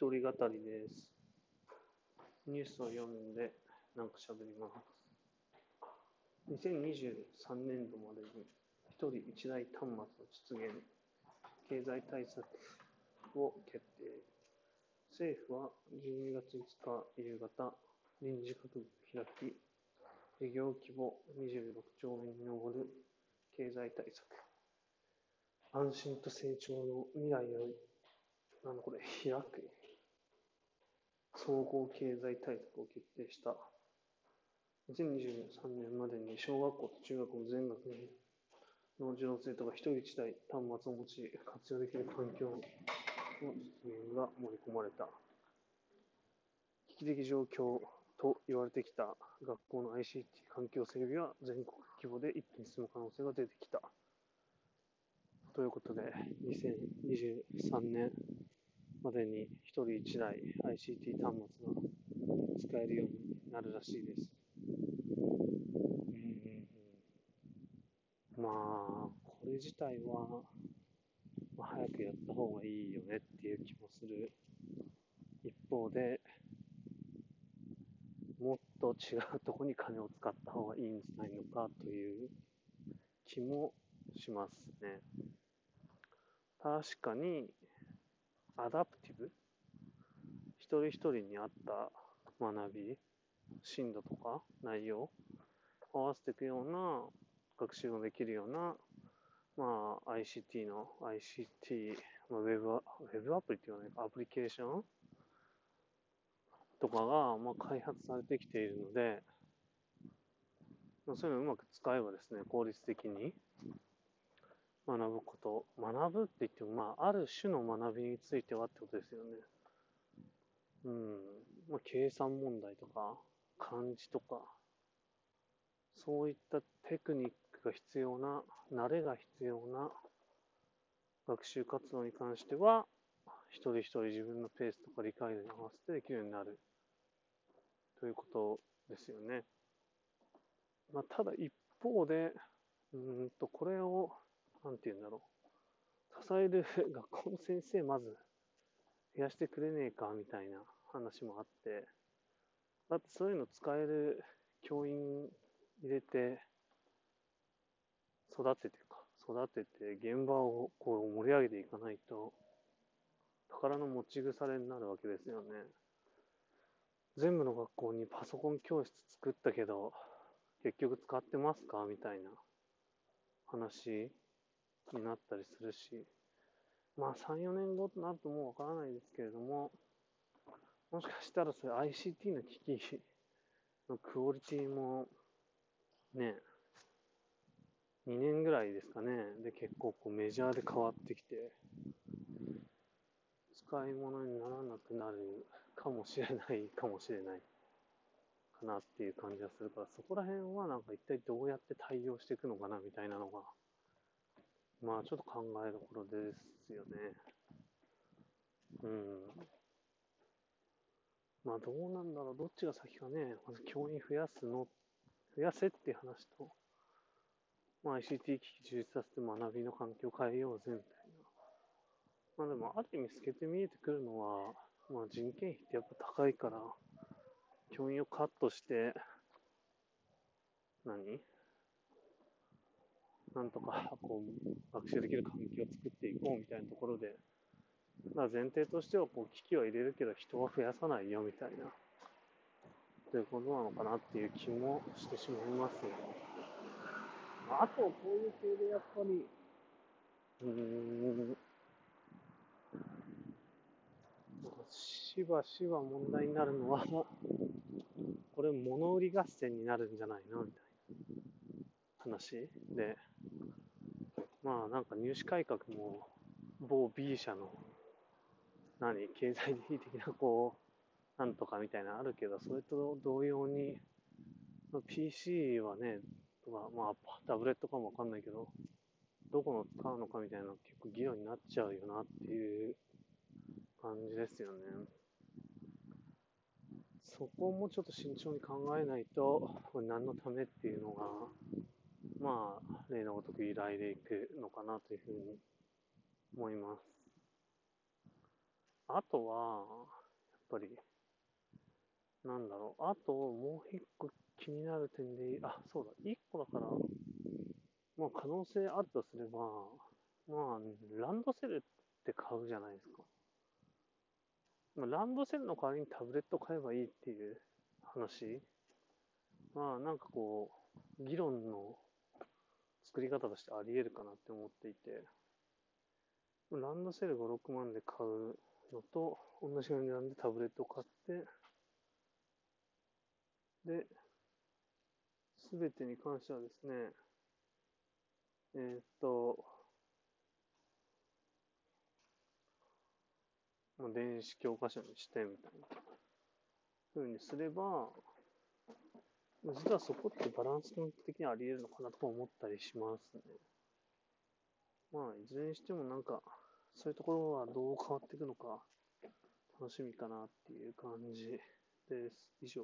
一人語りです。ニュースを読んで、なんか喋ります。2023年度までに一人一台端末の実現、経済対策を決定。政府は12月5日夕方、臨時閣議を開き、事業規模26兆円に上る経済対策、安心と成長の未来を、なんだこれ、開く、総合経済対策を決定した。2023年までに小学校と中学校全学年の児童生徒が一人一台端末を持ち活用できる環境の実現が盛り込まれた。危機的状況と言われてきた学校の ICT 環境整備は全国規模で一気に進む可能性が出てきた。ということで、2023年までに一人一台 ICT 端末が使えるようになるらしいです。うん、まあ、これ自体は、まあ、早くやった方がいいよねっていう気もする。一方で、もっと違うとこに金を使った方がいいんじゃないのかという気もしますね。確かに、アダプティブ？一人一人に合った学び、進度とか？内容？合わせていくような？学習ができるような、まあ、ICT の ICT、まあ、ウェブ、ウェブアプリっていうのは、アプリケーション？とかが、まあ、開発されてきているので、まあ、そういうのをうまく使えばですね、効率的に学ぶこと、学ぶって言っても、まあ、ある種の学びについてはってことですよね。うん。まあ、計算問題とか、漢字とか、そういったテクニックが必要な、慣れが必要な学習活動に関しては、一人一人自分のペースとか理解度に合わせてできるようになるということですよね。まあ、ただ一方で、うんと、これを、なんて言うんだろう。支える学校の先生まず増やしてくれねえかみたいな話もあって、だってそういうの使える教員入れて、育ててか、育てて現場をこう盛り上げていかないと、宝の持ち腐れになるわけですよね。全部の学校にパソコン教室作ったけど、結局使ってますか？みたいな話になったりするし、まあ3、4年後となるともうわからないですけれども、もしかしたらそれ ICT の機器のクオリティもね、2年ぐらいですかね、で結構こうメジャーで変わってきて、使い物にならなくなるかもしれないかもしれない。かなっていう感じがするから、そこら辺はなんか一体どうやって対応していくのかなみたいなのが、まあちょっと考えどころですよね。うん。まあどうなんだろう、どっちが先かね、まず教員増やすの、増やせっていう話と、まあ ICT 機器充実させて学びの環境を変えようぜみたいな。まあでもある意味透けて見えてくるのは、まあ人件費ってやっぱ高いから、教員をカットして、何？なんとかこう学習できる環境を作っていこうみたいなところで、まあ、前提としてはこう機器は入れるけど人は増やさないよみたいな、ということなのかなっていう気もしてしまいますね。あと、こういう系でやっぱり、うーん、しばしば問題になるのは、これ物売り合戦になるんじゃないのみたいな話で、まあなんか入試改革も某 B 社の何、経済的なこう、なんとかみたいなのあるけど、それと同様に、PC はね、とか、まあタブレットかもわかんないけど、どこの使うのかみたいな結構議論になっちゃうよなっていう感じですよね。そこもちょっと慎重に考えないと、これ何のためっていうのが、まあ、例のごとく依頼でいくのかなというふうに思います。あとは、やっぱり、なんだろう。あと、もう一個気になる点で、あ、そうだ、一個だから、まあ可能性あるとすれば、まあ、ランドセルって買うじゃないですか。まあ、ランドセルの代わりにタブレット買えばいいっていう話。まあ、なんかこう、議論の作り方としてあり得るかなって思っていて、ランドセル5、6万で買うのと、同じ値段でタブレットを買って、で、すべてに関してはですね、えー、っと、まあ、電子教科書にしてみたいなふうにすれば、実はそこってバランス的にあり得るのかなと思ったりしますね。まあ、いずれにしてもなんか、そういうところはどう変わっていくのか、楽しみかなっていう感じです。以上。